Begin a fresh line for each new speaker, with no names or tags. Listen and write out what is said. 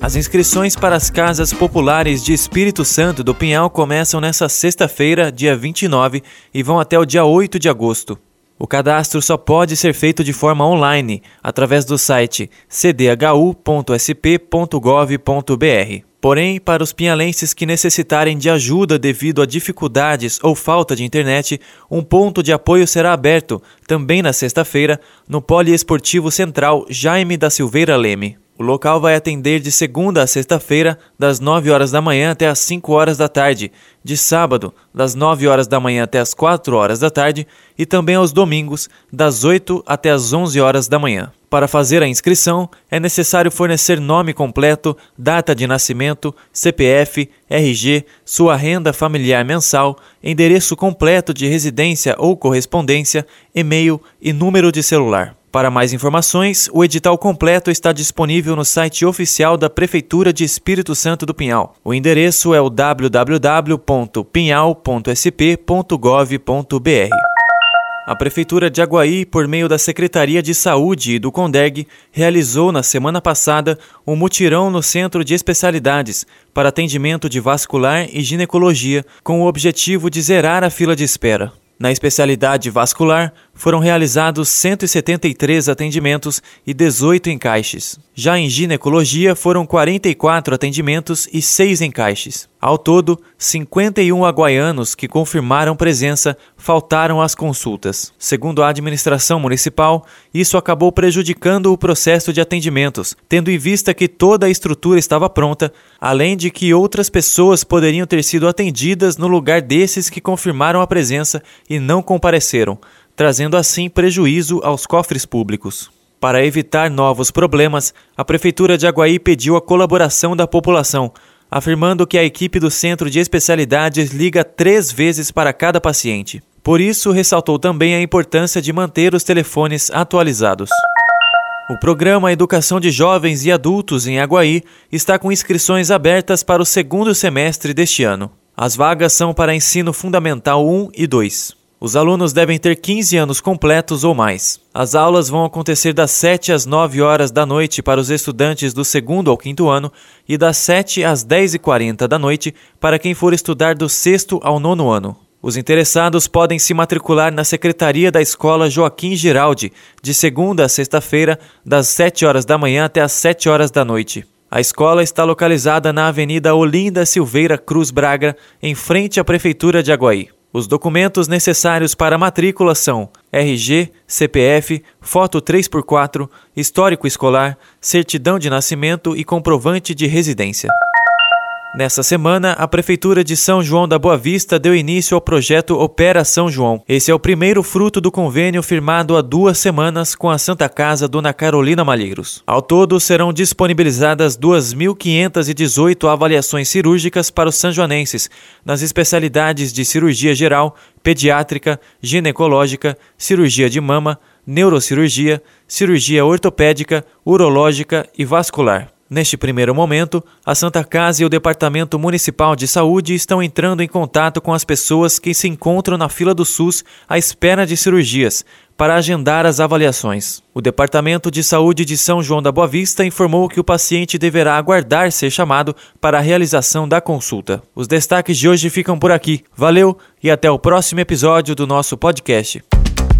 as inscrições para as casas populares de Espírito Santo do Pinhal começam nesta sexta-feira, dia 29, e vão até o dia 8 de agosto. O cadastro só pode ser feito de forma online, através do site cdhu.sp.gov.br. Porém, para os pinhalenses que necessitarem de ajuda devido a dificuldades ou falta de internet, um ponto de apoio será aberto, também na sexta-feira, no Poliesportivo Central Jaime da Silveira Leme. O local vai atender de segunda a sexta-feira, das 9 horas da manhã até as 5 horas da tarde, de sábado, das 9 horas da manhã até as 4 horas da tarde e também aos domingos, das 8 até as 11 horas da manhã. Para fazer a inscrição, é necessário fornecer nome completo, data de nascimento, CPF, RG, sua renda familiar mensal, endereço completo de residência ou correspondência, e-mail e número de celular. Para mais informações, o edital completo está disponível no site oficial da Prefeitura de Espírito Santo do Pinhal. O endereço é o www.pinhal.sp.gov.br. A Prefeitura de Aguaí, por meio da Secretaria de Saúde e do CONDEG, realizou na semana passada um mutirão no Centro de Especialidades para atendimento de vascular e ginecologia, com o objetivo de zerar a fila de espera. Na especialidade vascular, foram realizados 173 atendimentos e 18 encaixes. Já em ginecologia, foram 44 atendimentos e 6 encaixes. Ao todo, 51 aguaianos que confirmaram presença faltaram às consultas. Segundo a administração municipal, isso acabou prejudicando o processo de atendimentos, tendo em vista que toda a estrutura estava pronta, além de que outras pessoas poderiam ter sido atendidas no lugar desses que confirmaram a presença e não compareceram, trazendo assim prejuízo aos cofres públicos. Para evitar novos problemas, a Prefeitura de Aguaí pediu a colaboração da população, afirmando que a equipe do Centro de Especialidades liga três vezes para cada paciente. Por isso, ressaltou também a importância de manter os telefones atualizados. O programa Educação de Jovens e Adultos em Aguaí está com inscrições abertas para o segundo semestre deste ano. As vagas são para ensino fundamental 1 e 2. Os alunos devem ter 15 anos completos ou mais. As aulas vão acontecer das 7 às 9 horas da noite para os estudantes do segundo ao quinto ano e das 7 às 10 e 40 da noite para quem for estudar do sexto ao nono ano. Os interessados podem se matricular na Secretaria da Escola Joaquim Giraldi, de segunda a sexta-feira, das 7 horas da manhã até as 7 horas da noite. A escola está localizada na Avenida Olinda Silveira Cruz Braga, em frente à Prefeitura de Aguaí. Os documentos necessários para a matrícula são RG, CPF, foto 3x4, histórico escolar, certidão de nascimento e comprovante de residência. Nessa semana, a Prefeitura de São João da Boa Vista deu início ao projeto Opera São João. Esse é o primeiro fruto do convênio firmado há duas semanas com a Santa Casa Dona Carolina Malheiros. Ao todo, serão disponibilizadas 2.518 avaliações cirúrgicas para os sanjoanenses, nas especialidades de cirurgia geral, pediátrica, ginecológica, cirurgia de mama, neurocirurgia, cirurgia ortopédica, urológica e vascular. Neste primeiro momento, a Santa Casa e o Departamento Municipal de Saúde estão entrando em contato com as pessoas que se encontram na fila do SUS à espera de cirurgias, para agendar as avaliações. O Departamento de Saúde de São João da Boa Vista informou que o paciente deverá aguardar ser chamado para a realização da consulta. Os destaques de hoje ficam por aqui. Valeu e até o próximo episódio do nosso podcast.